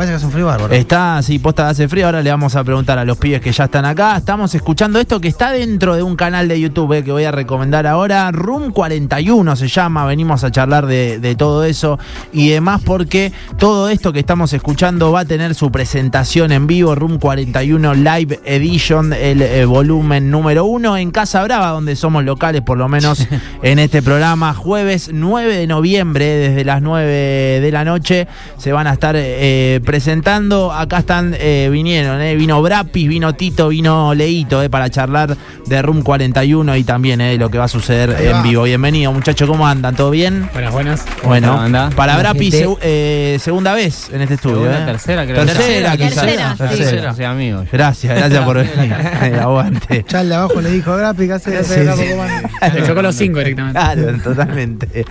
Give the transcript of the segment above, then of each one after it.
Parece que hace un frío bárbaro. Está, sí, posta hace frío. Ahora le vamos a preguntar a los pibes que ya están acá. Estamos escuchando esto que está dentro de un canal de YouTube eh, que voy a recomendar ahora. Room 41 se llama. Venimos a charlar de, de todo eso y demás porque todo esto que estamos escuchando va a tener su presentación en vivo. Room 41 Live Edition, el eh, volumen número uno en Casa Brava, donde somos locales por lo menos en este programa. Jueves 9 de noviembre, desde las 9 de la noche, se van a estar eh, presentando. Acá están, eh, vinieron, eh, vino Brapis, vino Tito, vino Leito, eh, para charlar de Room 41 y también eh, de lo que va a suceder en vivo. Bienvenido, muchachos, ¿cómo andan? ¿Todo bien? Buenas, buenas. Bueno, ¿Cómo anda? para Brapis, eh, segunda vez en este estudio. Segunda, eh. tercera, creo. Tercera, Tercera, quizás. tercera, sí. Tercera. Sea, amigos. Gracias, gracias por venir. Aguante. Ya el de abajo le dijo gráfica, hace, hace Sí, sí. Le chocó los cinco directamente. Claro, totalmente.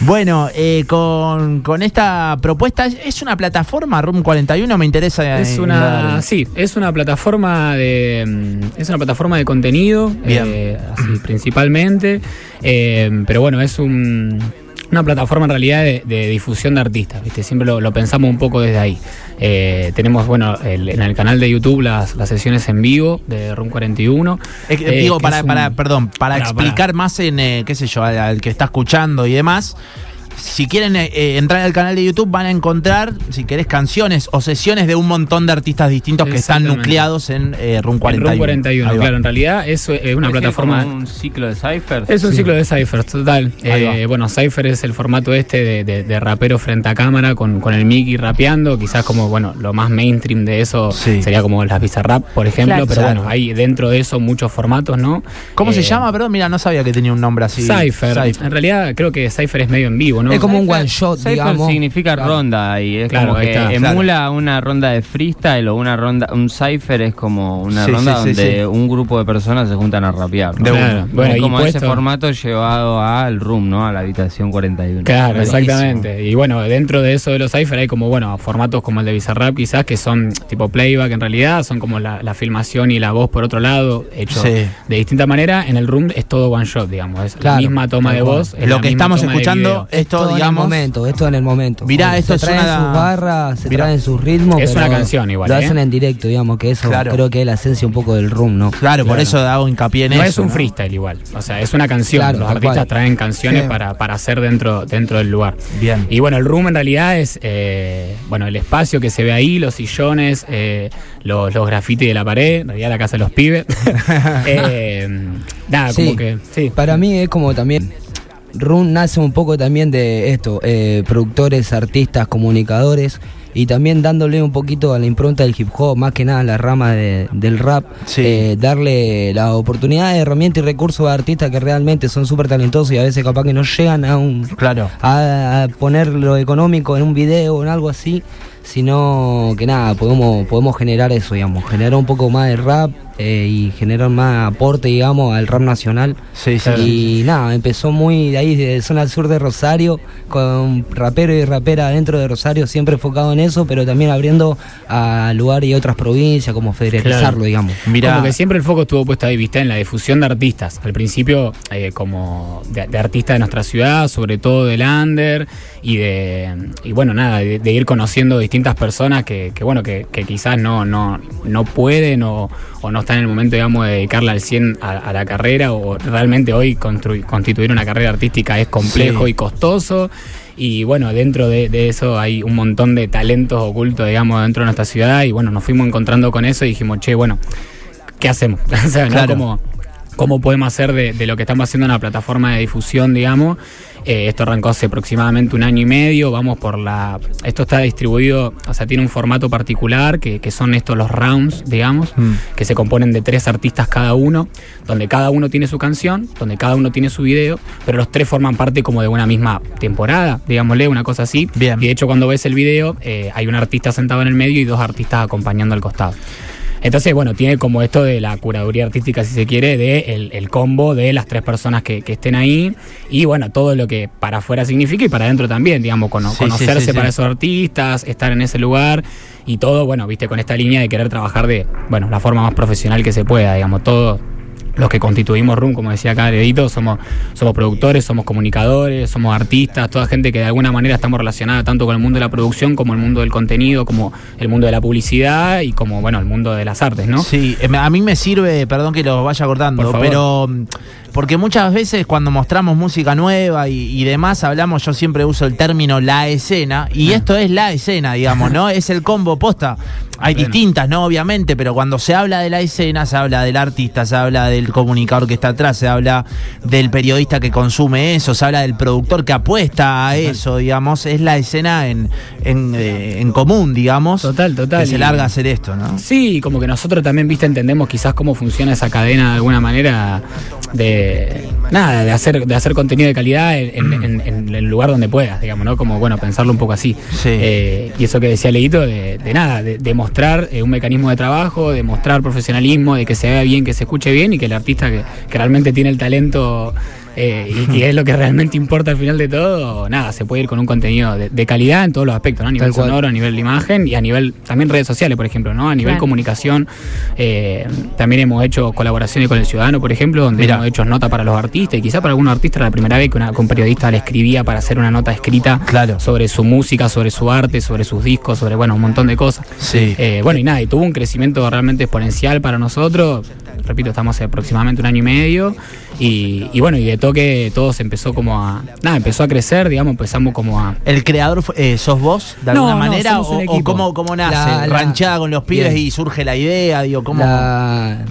Bueno, eh, con, con esta propuesta, ¿es- ¿es una plataforma Room 41? Me interesa. Es eh, una, sí, es una plataforma de, mm, es una plataforma de contenido, eh, así, principalmente, eh, pero bueno, es un, una plataforma en realidad de, de difusión de artistas, ¿viste? Siempre lo, lo pensamos un poco desde ahí. Eh, tenemos, bueno, el- en el canal de YouTube las, las sesiones en vivo de Room 41. Es que, eh, digo, que para, un- para, perdón, para explicar más en, eh, qué sé yo, al, al que está escuchando y demás. Si quieren eh, eh, entrar al canal de YouTube van a encontrar, si querés, canciones o sesiones de un montón de artistas distintos que están nucleados en eh, Room En 41. Room 41, Ahí va. claro, en realidad es eh, una plataforma... como un ciclo de ciphers. Es un Sí. ciclo de Cyphers, total. Eh, bueno, Cypher es el formato este de, de- de rapero frente a cámara con, con el Mickey rapeando. Quizás como, bueno, lo más mainstream de eso Sí. sería como las Bizarrap, por ejemplo. Claro. Pero Claro. bueno, hay dentro de eso muchos formatos, ¿no? ¿Cómo se llama? Perdón, mira, no sabía que tenía un nombre así. Cypher. Cypher. En realidad creo que Cypher es medio en vivo, ¿no? Es como un one shot, Cypher digamos. significa Claro. ronda y es Claro, como que está. emula una ronda de freestyle o una ronda, un cipher es como una Sí, ronda sí, sí, donde sí. un grupo de personas se juntan a rapear. ¿no? De. Bueno, es y como ese puesto- formato llevado al room, ¿no? A la habitación 41. Claro, exactamente. Y bueno, dentro de eso de los Cypher hay como, bueno, formatos como el de Bizarrap quizás que son tipo playback en realidad, son como la, la filmación y la voz por otro lado, hecho Sí. de distinta manera. En el room es todo one shot, digamos, es Claro, la misma toma de voz. es Lo que estamos escuchando, video. Esto, todo digamos. en el momento, esto en el momento. Mirá, esto se es traen una- sus barras, se Mirá. traen sus ritmos. Es pero una canción igual, Lo ¿eh? hacen en directo, digamos, que eso Claro. creo que es la esencia un poco del room, ¿no? Claro, por eso hago hincapié en no eso. es un freestyle igual, o sea, es una canción. Claro, Los artistas cual. traen canciones Sí. para, para hacer dentro, dentro del lugar. Bien. Y bueno, el room en realidad es, eh, bueno, el espacio que se ve ahí, los sillones, eh, los, los grafitis de la pared, en realidad la casa de los pibes. Eh, nada, Sí. como que, sí. Para mí es como también. Run nace un poco también de esto, eh, productores, artistas, comunicadores y también dándole un poquito a la impronta del hip hop, más que nada a la rama de- del rap, Sí. eh, darle la oportunidad, herramienta y recursos a artistas que realmente son súper talentosos y a veces capaz que no llegan a un Claro. a, a poner lo económico en un video o en algo así, sino que nada, podemos, podemos generar eso, digamos, generar un poco más de rap eh, y generar más aporte, digamos, al rap nacional. Sí, sí. Y nada, empezó muy de ahí, de zona sur de Rosario, con rapero y rapera dentro de Rosario, siempre enfocado en eso, pero también abriendo a lugares y otras provincias, como federalizarlo, Claro. digamos. Mirá. Como que siempre el foco estuvo puesto ahí, viste, en la difusión de artistas. Al principio, eh, como de, de artistas de nuestra ciudad, sobre todo del under, y de y bueno, nada, de, de ir conociendo distintas personas que, que, bueno, que, que quizás no, no, no pueden o, o no están en el momento, digamos, de dedicarle al 100 a, a la carrera, o realmente hoy constituir una carrera artística es complejo Sí. y costoso. Y bueno, dentro de, de eso hay un montón de talentos ocultos, digamos, dentro de nuestra ciudad. Y bueno, nos fuimos encontrando con eso y dijimos, che, bueno, ¿qué hacemos? o sea, ¿no? Claro. ¿Cómo, podemos hacer de, de lo que estamos haciendo una plataforma de difusión, digamos? Eh, esto arrancó hace aproximadamente un año y medio. Vamos por la. Esto está distribuido, o sea, tiene un formato particular que, que son estos los rounds, digamos, Mm. que se componen de tres artistas cada uno, donde cada uno tiene su canción, donde cada uno tiene su video, pero los tres forman parte como de una misma temporada, digámosle, una cosa así. Bien. Y de hecho, cuando ves el video, eh, hay un artista sentado en el medio y dos artistas acompañando al costado. Entonces, bueno, tiene como esto de la curaduría artística, si se quiere, de el, el combo de las tres personas que, que estén ahí y, bueno, todo lo que para afuera significa y para adentro también, digamos, cono- Sí, conocerse sí, sí. para esos artistas, estar en ese lugar y todo, bueno, viste, con esta línea de querer trabajar de, bueno, la forma más profesional que se pueda, digamos, todo los que constituimos RUM, como decía acá Edito, somos, somos productores, somos comunicadores, somos artistas, toda gente que de alguna manera estamos relacionada tanto con el mundo de la producción como el mundo del contenido, como el mundo de la publicidad y como, bueno, el mundo de las artes, ¿no? Sí, eh, a mí me sirve, perdón que lo vaya cortando, pero porque muchas veces cuando mostramos música nueva y, y demás hablamos, yo siempre uso el término la escena, y esto es la escena, digamos, ¿no? Es el combo posta. Hay Bueno. distintas, ¿no? Obviamente, pero cuando se habla de la escena, se habla del artista, se habla del comunicador que está atrás, se habla del periodista que consume eso, se habla del productor que apuesta a eso, digamos. Es la escena en, en, eh, en común, digamos. Total, total. Que se larga a hacer esto, ¿no? Sí, como que nosotros también, viste, entendemos quizás cómo funciona esa cadena de alguna manera de nada, de hacer, de hacer contenido de calidad en, en- el lugar donde puedas, digamos, ¿no? Como bueno, pensarlo un poco así. Sí. Eh, y eso que decía Leito, de, de nada, de, de mostrar eh, un mecanismo de trabajo, de mostrar profesionalismo, de que se vea bien, que se escuche bien y que el artista que, que realmente tiene el talento eh, y, y es lo que realmente importa al final de todo, nada, se puede ir con un contenido de, de calidad en todos los aspectos, ¿no? A nivel sonoro, a nivel de imagen y a nivel también redes sociales, por ejemplo, ¿no? A nivel Claro. comunicación. eh, también hemos hecho colaboraciones con el Ciudadano, por ejemplo, donde Mirá. hemos hecho nota para los artistas y quizá para algunos artistas era la primera vez que, una, que un periodista le escribía para hacer una nota escrita Claro. sobre su música, sobre su arte, sobre sus discos, sobre, bueno, un montón de cosas. Sí. Eh, bueno, y nada, y tuvo un crecimiento realmente exponencial para nosotros. Repito, estamos hace aproximadamente un año y medio. Y, y bueno, y de toque todo se empezó como a. Nada, empezó a crecer, digamos, empezamos como a. ¿El creador eh, sos vos de alguna no, manera? somos un o, cómo, cómo nace? La- la- ¿Ranchada con los pibes Bien. y surge la idea? Digo, ¿cómo? La-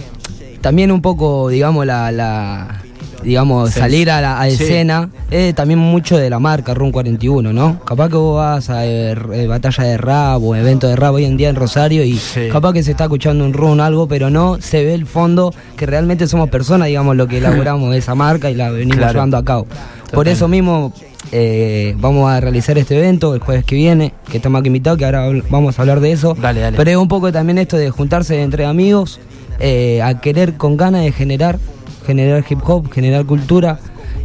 también un poco, digamos, la, la- digamos, salir a la a Sí. escena, es también mucho de la marca Run 41, ¿no? Capaz que vos vas a eh, eh, batalla de rap o evento de rap hoy en día en Rosario y Sí. capaz que se está escuchando un run algo, pero no se ve el fondo que realmente somos personas, digamos, lo que elaboramos esa marca y la venimos Claro. llevando a cabo. Por eso mismo eh, vamos a realizar este evento el jueves que viene, que estamos aquí invitados, que ahora vamos a hablar de eso. Dale, dale. Pero es un poco también esto de juntarse entre amigos, eh, a querer con ganas de generar, generar hip hop, generar cultura.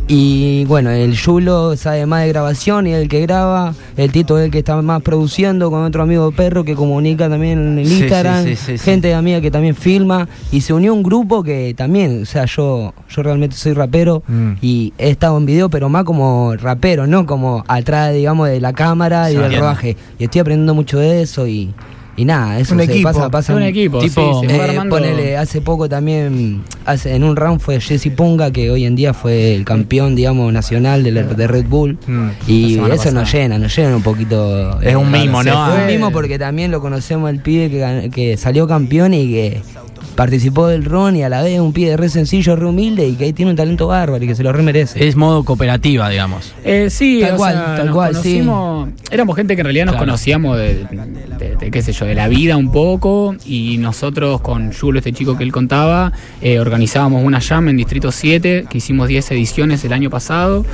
Y bueno, el Yulo sabe más de grabación y es el que graba, el Tito es el que está más produciendo con otro amigo perro que comunica también en el Sí, Instagram, sí, sí, gente amiga que también filma y se unió un grupo que también, o sea, yo, yo realmente soy rapero Mm. y he estado en video, pero más como rapero, no como atrás, digamos, de la cámara y del rodaje. Y estoy aprendiendo mucho de eso y, y nada, eso Un se equipo. pasa, pasa un equipo, tipo, sí, eh, ponele, hace poco también, hace, en un round fue Jesse Punga, que hoy en día fue el campeón, digamos, nacional de, la- de Red Bull. Mm. Y eso nos llena, nos llena un poquito. Es un mimo, se ¿no? Ah. un mimo porque también lo conocemos el pibe que, que salió campeón y que participó del RON y a la vez un pibe re sencillo, re humilde y que ahí tiene un talento bárbaro y que se lo re merece. Es modo cooperativa, digamos. Eh, sí, Tal o cual, sea, tal nos cual, sí. éramos gente que en realidad nos Claro. conocíamos de, de- de, qué sé yo, de la vida un poco y nosotros con Julo, este chico que él contaba, eh, organizábamos una jam en Distrito 7, que hicimos 10 ediciones el año pasado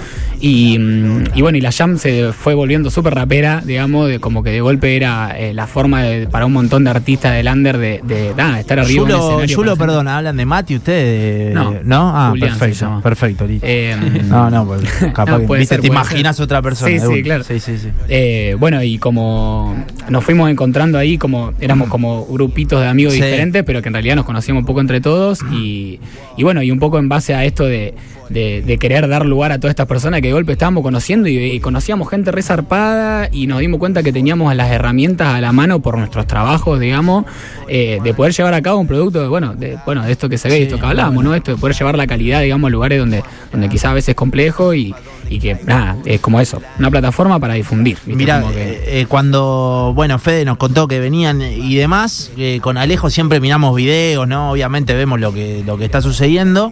y, mm, y bueno, y la jam se fue volviendo súper rapera, digamos, de como que de golpe era eh, la forma de- para un montón de artistas del under de, de, nada, estar arriba en Yulo, escenario. Yulo, para- perdón, hablan de Mati ustedes. No, ¿No? Ah, Julián perfecto. Perfecto, listo. Eh, no, no, pues capaz No, que, puede viste, ser, te imaginas ser. otra persona. Sí, sí, claro. Sí, sí, sí. Eh, bueno, y como nos fuimos encontrando ahí, como éramos como grupitos de amigos Sí. diferentes, pero que en realidad nos conocíamos un poco entre todos. Y, y bueno, y un poco en base a esto de, de- de querer dar lugar a todas estas personas que de golpe estábamos conociendo y, y conocíamos gente resarpada y nos dimos cuenta que teníamos las herramientas a la mano por nuestros trabajos, digamos, eh, de poder llevar a cabo un producto, de, bueno, de, bueno, de esto que se ve, Sí, esto que hablamos, ¿no? Esto de poder llevar la calidad, digamos, a lugares donde, donde quizás a veces es complejo y, y que, nada, es como eso, una plataforma para difundir. Mira, que- eh, cuando, bueno, Fede nos contó que venían y demás, eh, con Alejo siempre miramos videos, ¿no? Obviamente vemos lo que, lo que está sucediendo.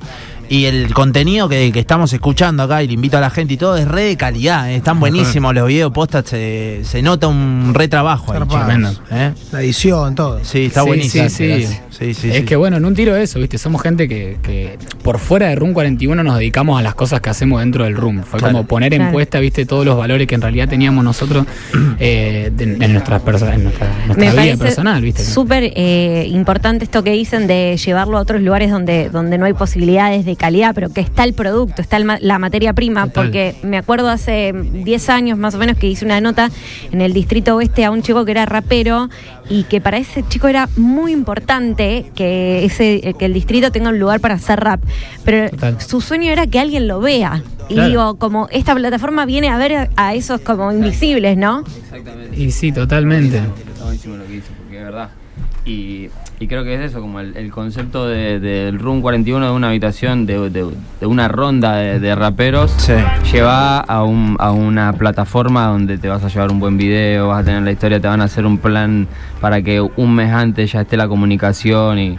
Y el contenido que, que estamos escuchando acá, y le invito a la gente y todo, es re de calidad. eh, Están buenísimos los videos postas, se, se nota un re trabajo ahí, Zarpado. chicos, ¿eh? La edición, todo. Sí, está Sí, buenísimo. sí, sí. Gracias. Sí, sí, es sí. que bueno, en un tiro de eso, ¿viste? Somos gente que, que por fuera de Room 41 nos dedicamos a las cosas que hacemos dentro del Room. Fue Claro. como poner en Claro. puesta, ¿viste? Todos los valores que en realidad teníamos nosotros eh, en, nuestras perso- en nuestra, vida personal, ¿viste? súper eh, importante esto que dicen de llevarlo a otros lugares donde, donde no hay posibilidades de calidad, pero que está el producto, está el la materia prima, Total. porque me acuerdo hace 10 años más o menos que hice una nota en el Distrito Oeste a un chico que era rapero y que para ese chico era muy importante que ese que el distrito tenga un lugar para hacer rap, pero Total. su sueño era que alguien lo vea. Y Claro. digo, como esta plataforma viene a ver a esos como invisibles, ¿no? Exactamente. Y sí, totalmente. Está buenísimo lo que dice, porque es verdad. Y, y creo que es eso, como el, el concepto de- del Room 41 de una habitación, de, de- de una ronda de, de raperos, Sí. lleva a, un, a una plataforma donde te vas a llevar un buen video, vas a tener la historia, te van a hacer un plan para que un mes antes ya esté la comunicación y,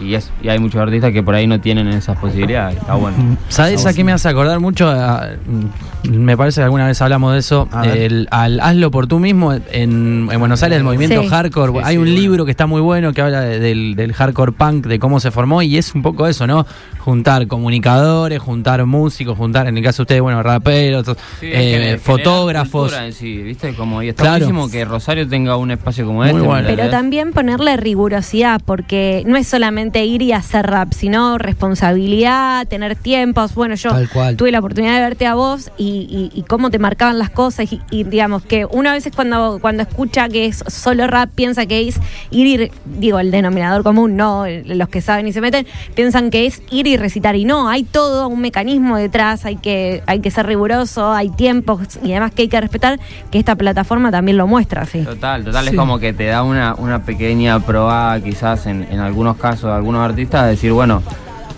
y, es, y hay muchos artistas que por ahí no tienen esas posibilidades. Está bueno. ¿Sabes a qué me hace acordar mucho? A- mm, me parece que alguna vez hablamos de eso. El- al Hazlo por tú mismo. En, en Buenos Aires, el movimiento Sí. hardcore. Sí, hay sí, un bueno. libro que está muy bueno que habla de- del, del hardcore punk, de cómo se formó. Y es un poco eso, ¿no? Juntar comunicadores, juntar músicos, juntar, en el caso de ustedes, bueno, raperos, Sí, eh, fotógrafos. cultura en sí, ¿viste? Como, y está Claro. buenísimo que Rosario tenga un espacio como Muy este. ¿me bueno. Pero también ponerle rigurosidad, porque no es solamente ir y hacer rap, sino responsabilidad, tener tiempos. Bueno, yo tuve la oportunidad de verte a vos y, y- y cómo te marcaban las cosas. Y, y digamos que una vez cuando, cuando escucha que es solo rap, piensa que es ir y, digo, el denominador común, no los que saben y se meten, piensan que es ir y recitar. Y no, hay todo un mecanismo detrás, hay que, hay que ser riguroso, hay tiempos y además que hay que respetar, que esta plataforma también lo muestra, sí. Total, total, Sí. es como que te da una, una pequeña probada quizás en, en algunos casos algunos artistas, de decir, bueno,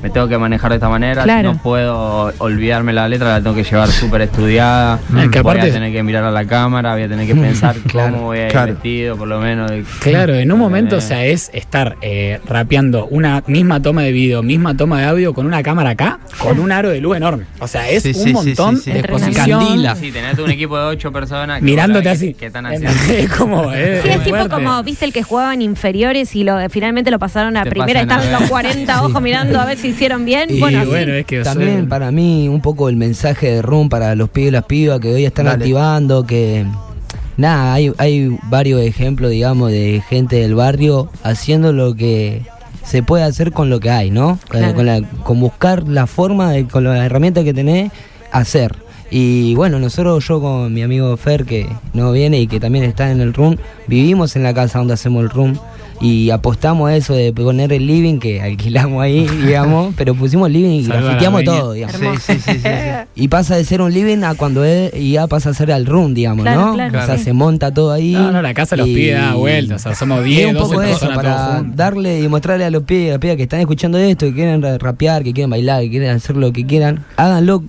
me tengo que manejar de esta manera, Claro. no puedo olvidarme la letra, la tengo que llevar súper estudiada, Es que voy aparte- a tener que mirar a la cámara, voy a tener que pensar cómo voy a ir Claro. vestido, por lo menos. Claro, en un momento, o sea, es estar eh, rapeando una misma toma de video, misma toma de audio con una cámara acá, con un aro de luz enorme. O sea, es Sí, un sí, sí, montón sí, sí. de exposición. Candila. Sí, tenés un equipo de ocho personas que Mirándote así. que están Es haciendo. como, eh, Sí, es tipo fuerte. como, viste, el que jugaban inferiores y lo finalmente lo pasaron a Te primera a ver. los 40 ojos mirando a ver si hicieron bien. Y bueno, bueno, sí. es que También soy- para mí un poco el mensaje de Room para los pibes y las pibas que hoy están Dale. activando, que nada, hay, hay varios ejemplos, digamos, de gente del barrio haciendo lo que se puede hacer con lo que hay, ¿no? Claro. Con, la- con buscar la forma, de, con las herramientas que tenés, hacer. Y bueno, nosotros, yo con mi amigo Fer, que no viene y que también está en el room, vivimos en la casa donde hacemos el room y apostamos a eso de poner el living, que alquilamos ahí, digamos, pero pusimos living y grafiteamos todo, digamos. Sí, sí, sí, sí, sí. Y pasa de ser un living a cuando es, y ya pasa a ser al room, digamos, Claro, ¿no? claro, o sea, sí. se monta todo ahí. No, no, la casa los pibes da vueltas, o sea, somos y 10, un 12 poco eso, personas todos para darle y mostrarle a los pibes a las pibas que están escuchando esto, que quieren ra- rapear, que quieren bailar, que quieren hacer lo que quieran, háganlo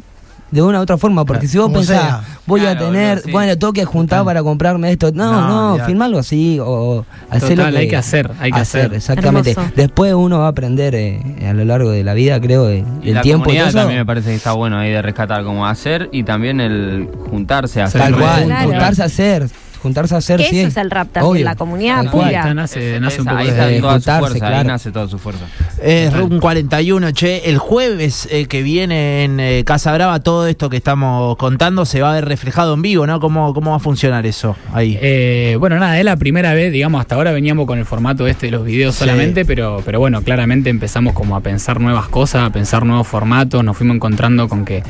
de una u otra forma, porque si vos Como pensás, sea. voy a tener, sí. bueno, tengo que juntar para comprarme esto, no, No, no, filmarlo así, o hacer Total, lo que hay que hacer, hay que hacer. exactamente. Hermoso. Después uno va a aprender eh, a lo largo de la vida, creo, eh, Y el la tiempo y eso. también me parece que está bueno ahí de rescatar como hacer y también el juntarse a hacer. Tal cual, Claro. juntarse a hacer, juntarse a hacer, Que sí. eso es el rap también, Obvio. la comunidad pura. Está, nace, nace un poco ahí de- está de toda su fuerza, ahí claro. nace toda su fuerza. Es Room 41, che. El jueves eh, que viene en eh, Casa Brava, todo esto que estamos contando se va a ver reflejado en vivo, ¿no? ¿Cómo, cómo va a funcionar eso ahí? Eh, bueno, nada, es la primera vez, digamos, hasta ahora veníamos con el formato este de los videos Sí. solamente, pero, pero bueno, claramente empezamos como a pensar nuevas cosas, a pensar nuevos formatos, nos fuimos encontrando con que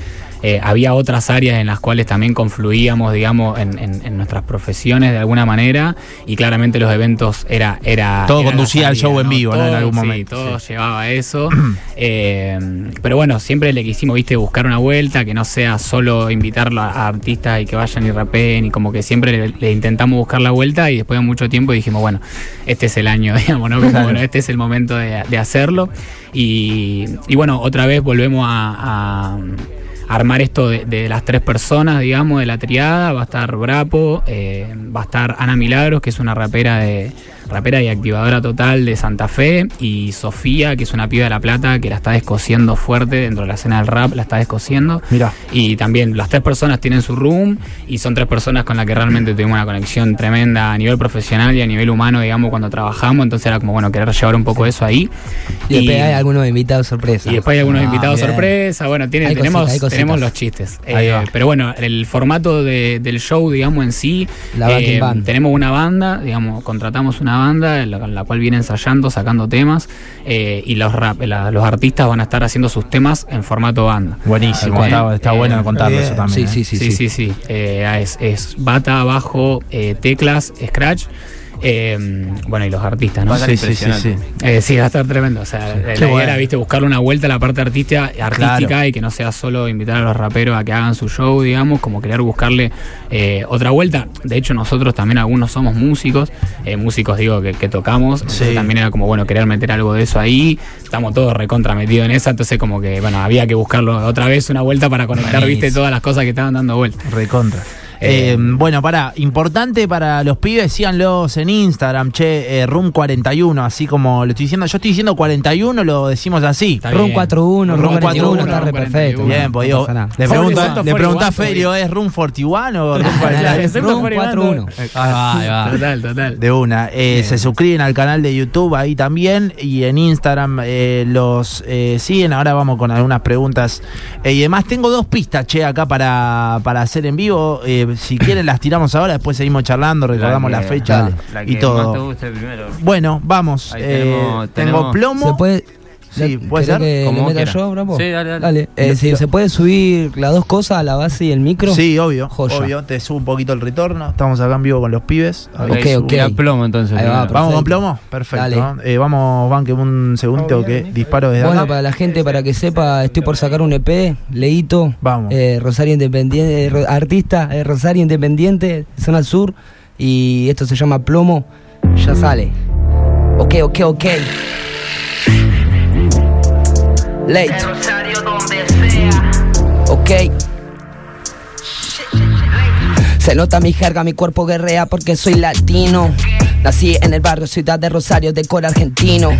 eh, había otras áreas en las cuales también confluíamos, digamos, en, en- en nuestras profesiones de alguna manera, y claramente los eventos era... era Todo era conducía al show en vivo, ¿no? En algún sí, momento, todo sí. llevaba eso. Eh, pero bueno, siempre le quisimos, viste, buscar una vuelta, que no sea solo invitarlo a, a artistas y que vayan y rapeen, y como que siempre le, le intentamos buscar la vuelta y después de mucho tiempo dijimos, bueno, este es el año, digamos, ¿no? Como, bueno, este es el momento de, de hacerlo. Y, y bueno, otra vez volvemos a... a armar esto de, de las tres personas, digamos, de la triada. Va a estar Brapo, eh, va a estar Ana Milagros, que es una rapera de rapera y activadora total de Santa Fe, y Sofía, que es una piba de La Plata, que la está descosiendo fuerte dentro de la escena del rap, la está descosiendo. Mirá. Y también las tres personas tienen su room y son tres personas con las que realmente tuvimos una conexión tremenda a nivel profesional y a nivel humano, digamos, cuando trabajamos. Entonces era como, bueno, querer llevar un poco eso ahí. Y después hay algunos invitados sorpresa. Y después hay algunos Ah, invitados bien. sorpresa. Bueno, tiene, tenemos, tenemos los chistes. Eh, pero bueno, el formato de- del show, digamos, en sí. La band. Tenemos una banda, digamos, contratamos una banda en la, en la cual viene ensayando, sacando temas. eh, y los, rap, la- los artistas van a estar haciendo sus temas en formato banda. Buenísimo, está, Eh, bueno contarlo bien. eso también. Sí, ¿eh? sí, Sí, sí, sí. Eh, es, es bata, bajo, eh, teclas, scratch. Eh, bueno, y los artistas, ¿no? Va a ser Sí, sí, sí, impresionante. sí. Eh, sí, va a estar tremendo. O sea, la idea era, viste, buscarle una vuelta a la parte artística, artística Claro. y que no sea solo invitar a los raperos a que hagan su show, digamos, como querer buscarle eh, otra vuelta. De hecho, nosotros también algunos somos músicos, eh, músicos digo que, que tocamos, entonces Sí. también era como, bueno, querer meter algo de eso ahí. Estamos todos recontra metidos en esa, entonces como que, bueno, había que buscarlo otra vez una vuelta para conectar, viste, todas las cosas que estaban dando vuelta. Recontra. Eh, Eh, bueno, para, importante para los pibes, síganlos en Instagram, che, eh, Room41, así como lo estoy diciendo, yo estoy diciendo 41, lo decimos así. Está Room bien. 41, Room Room 41, 41, está re perfecto. 41. Bien, pues digo, le one, le forty pregunto a Ferio, ¿es Room 41 o Room 41? Excepto Room por Iván, 41. Ahí va, ahí va. Total, total. De una. Eh, se suscriben al canal de YouTube ahí también y en Instagram eh, los eh, siguen. Ahora vamos con algunas preguntas Eh, y demás. Tengo dos pistas, che, acá para, para hacer en vivo. Eh, si quieren las tiramos ahora, después seguimos charlando, recordamos la, que- fecha dale, la y todo. más te guste primero. Bueno, vamos. Ahí Eh, tenemos- tengo plomo. ¿Se puede, Sí, puede ¿querés ser, que como le yo, Bravo? Sí, dale, dale. Eh, sí, ¿Se puede subir las dos cosas a la base y el micro? Sí, obvio. Joya. Obvio. Te subo un poquito el retorno. Estamos acá en vivo con los pibes. Ahí. Ok, tira plomo entonces. Ahí va, primero. Vamos con plomo. Perfecto. Dale. Eh, vamos, banque un segundito que disparo desde Bueno, acá. para la gente, para que sepa, estoy por sacar un EP, Leito, Vamos. eh, Rosario Independiente, eh, artista, eh, Rosario Independiente, zona sur, y esto se llama Plomo, ya sale. Ok, ok, ok. Leito. Ok. Se nota mi jerga, mi cuerpo guerrea porque soy latino. Nací en el barrio Ciudad de Rosario de cor argentino.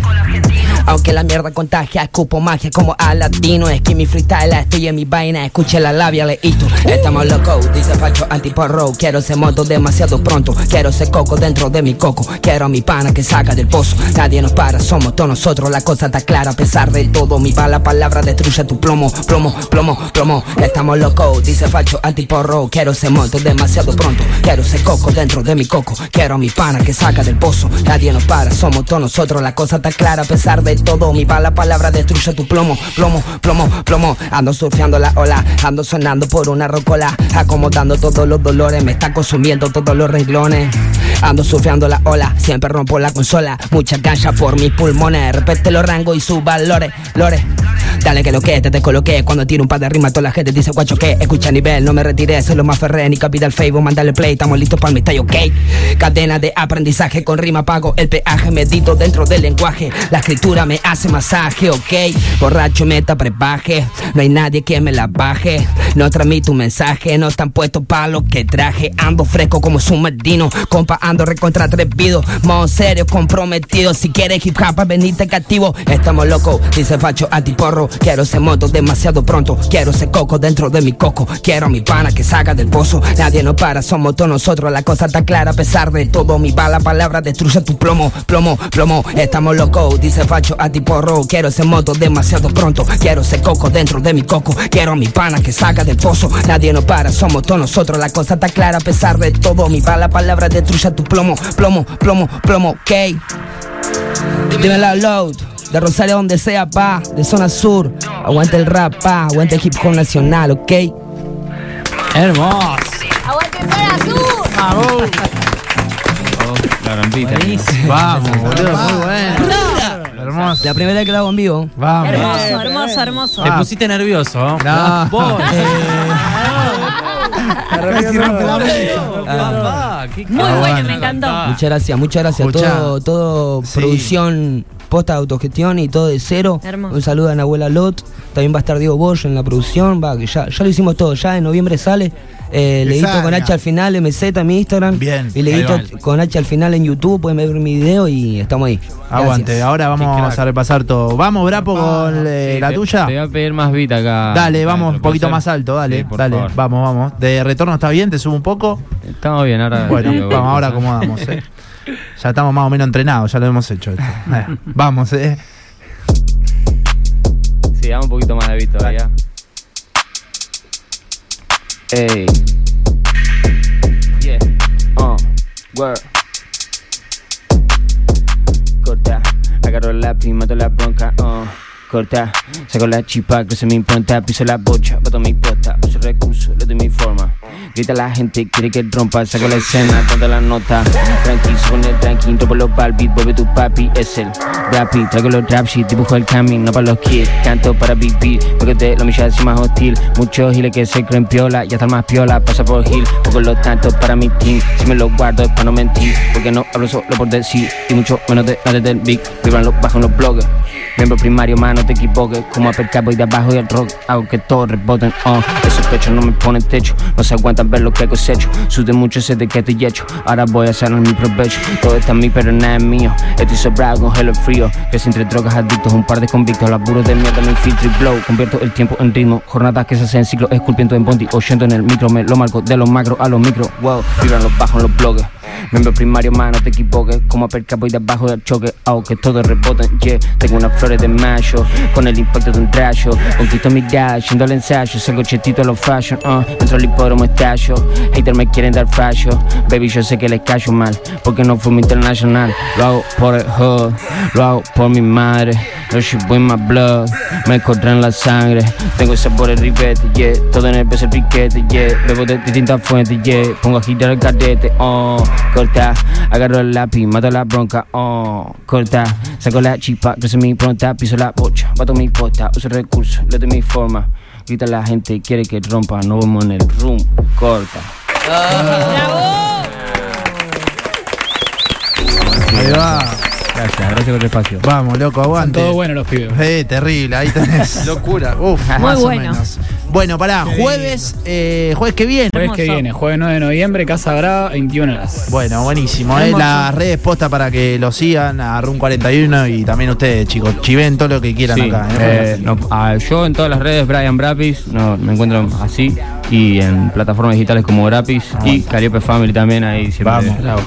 Aunque la mierda contagia, escupo magia como a latino. Es que mi freestyle estoy en mi vaina, escuche la labia, leíto. Estamos locos, dice Facho antiporro. Quiero ese moto demasiado pronto. Quiero ese coco dentro de mi coco. Quiero a mi pana que saca del pozo. Nadie nos para, somos todos nosotros. La cosa está clara, a pesar de todo. Mi bala palabra destruye tu plomo, plomo, plomo, plomo. Estamos locos, dice Facho antiporro. Quiero ese moto demasiado pronto. Quiero ese coco dentro de mi coco. Quiero a mi pana que saca del pozo. Nadie nos para, somos todos nosotros. La cosa está clara, a pesar de todo. Mi bala palabra destruye tu plomo, plomo, plomo, plomo. Ando surfeando la ola, ando sonando por una rocola. Acomodando todos los dolores, me está consumiendo todos los renglones. Ando surfeando la ola, siempre rompo la consola. Mucha cancha por mis pulmones. Respete los rangos y sus valores, lores. Dale que lo que te descoloqué. Cuando tiro un par de rimas, toda la gente dice guacho que. Escucha nivel, no me retiré, soy lo más ferré. Ni capital Facebook, mandale play, estamos listos para el style, ok. Cadena de aprendizaje con rima pago el peaje, medito dentro del lenguaje. La escritura me hace masaje, ok. Borracho meta prepaje, no hay nadie que me la baje. No transmito un mensaje, no están puestos para lo que traje. Ando fresco como submarino, compa, ando recontra atrevido. Modo serio, comprometido. Si quieres hip hop, venite cativo. Estamos locos, dice Facho antiporro. Quiero ese moto demasiado pronto. Quiero ese coco dentro de mi coco. Quiero a mi pana que salga del pozo. Nadie nos para, somos todos nosotros. La cosa está clara a pesar de todo. Mi bala palabra destruye tu plomo, plomo, plomo. Estamos locos, dice Facho antiporro. Quiero ese moto demasiado pronto. Quiero ese coco dentro de mi coco. Quiero a mi pana que salga del pozo. Nadie nos para, somos todos nosotros. La cosa está clara a pesar de todo. Mi bala palabra destruye tu plomo, plomo, plomo, plomo, ok. Dime la load. De Rosario donde sea, pa, de zona sur. Aguante el rap, pa, aguante el hip hop nacional, ok. Hermoso. ¡Aguante zona sur! Oh, la rampita. Vamos, boludo, muy bueno. Hermoso. La primera vez que lo hago en vivo. Vamos. Hermoso, hermoso, hermoso. Te pusiste nervioso. ¿no? Vos. Ah, Papá, qué Muy bueno, me encantó. muchas gracias, muchas gracias. Todo, todo producción posta de autogestión y todo de cero. Hermoso. Un saludo a Nahuela Lot. También va a estar Diego Bosch en la producción. Va, que ya, ya lo hicimos todo. Ya en noviembre sale. Eh, Leíto con. H al final, MZ en mi Instagram. Bien. Y va. con H al final en YouTube. Pueden ver mi video y estamos ahí. Aguante, Gracias. ahora Qué vamos a repasar todo. Vamos, Brapo, con eh, Sí, la te- tuya. Te voy a pedir más beat acá. Dale, vamos ¿Lo un poquito más alto, dale, Sí, por dale, favor. vamos, vamos. De retorno está bien, te subo un poco. Estamos bien, ahora. Bueno, vamos, ahora acomodamos, eh. Ya estamos más o menos entrenados, ya lo hemos hecho esto. Vamos, eh. Sí, dame un poquito más de beat todavía. Ey. Yeah. Uh. Word. Corta. Agarro el lápiz, mato la bronca. Uh. Corta. Saco la chipa se me impronta. Piso la bocha, boto mi pota. Recursos, le doy mi forma. Grita la gente, quiere que rompa, saco la escena, toda la nota. Tranqui, con el tranqui, por los balbis, vuelve tu papi, es el rapi. Traigo los rap shit, dibujo el camino para los kids. Canto para vivir, porque de la milla es más hostil. Muchos giles que se creen piola, ya están más piola, pasa por gil. Poco lo tanto para mi team, si me lo guardo es para no mentir. Porque no hablo solo por decir, y mucho menos de nadie del big. Vivan los bajos los bloggers. Miembro primario, mano, te equivoques. Como apercar voy de abajo y el rock. Hago que todos reboten, oh. Esos pechos no me ponen techo. No se aguantan ver lo que cosecho. Sude mucho ese de que estoy hecho. Ahora voy a sanar mi provecho. Todo está en mí, pero nada es mío. Estoy sobrado con gelo frío. Que si entre drogas adictos, un par de convictos. Laburos de mierda, me infiltro y blow. Convierto el tiempo en ritmo. Jornadas que se hacen en ciclo. Esculpiendo en bondi. Oyendo en el micro. Me lo marco de los macros a los micros. Wow. Vibran los bajos en los blogs. Miembro primario, mano, te equivoques. Como apercar voy de abajo del choque. Hago que todo reboten, yeah. Tengo unas flores de mayo. Con el impacto de un trayo. Conquisto mi gas, yendo al ensayo. Salgo chetito a los fashion, uh. Entro al hipódromo estallo. Hater me quieren dar fallo. Baby, yo sé que les callo mal. Porque no fumo internacional. Lo hago por el hood. Lo hago por mi madre. No shit with my blood. Me cortan la sangre. Tengo sabor el ribete, yeah. Todo en el peso el piquete, yeah. Bebo de distintas fuentes, yeah. Pongo a girar el cadete, oh. Corta, agarro el lápiz, mato la bronca, oh. Corta, saco la chispa, crece mi pronta, piso la bocha. Bato mi posta, uso recursos, le doy mi forma. Grita la gente, quiere que rompa, no vemos en el room. Corta. Ahí va. Gracias, gracias por el espacio. Vamos, loco, aguante. Todo bueno los pibes. Eh, terrible, ahí tenés. Locura. Uf, Muy más bueno. o menos. Bueno, pará, jueves, eh, jueves que viene. Jueves que viene, jueves 9 de noviembre, Casa Brava, 21 horas. Bueno, buenísimo. Eh. Las redes postas para que lo sigan a Run41 y también ustedes, chicos. Chiven todo lo que quieran Sí, acá. eh, ¿eh? no, ah, yo en todas las redes, Brian Brapis, no, me encuentro así. Y en plataformas digitales como Brapis y Cariope Family también, ahí siempre. Vamos.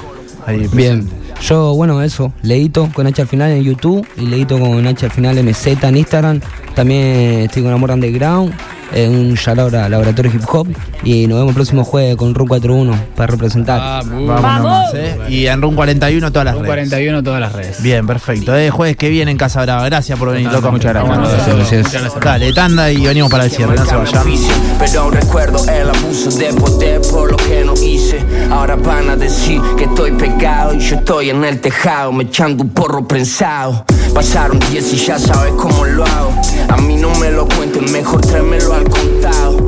Ahí, Bien. Yo, bueno, eso, Leito con H al final en YouTube y Leito con H al final MZ en Instagram. También estoy con Amor Underground, eh, un shout a Laboratorio Hip Hop. Y nos vemos el próximo jueves con Ru 41 para representar. Vamos Vamos. nomás, ¿eh? Y en Run 41 todas las Un redes. 41 todas las redes. Bien, perfecto. Eh, jueves que viene en Casa Brava. Gracias por venir, loco. muchas gracias. Vamos, Gracias, gracias. Muchas gracias. Dale, tanda y venimos para el cierre. No se vayan. oficio, pero recuerdo el abuso de poder por lo que no hice. Ahora van a decir que estoy pegado y yo estoy en el tejado, me echando un porro prensado. Pasaron 10 y ya sabes cómo lo hago. A mí no me lo cuenten, mejor tráemelo al contado.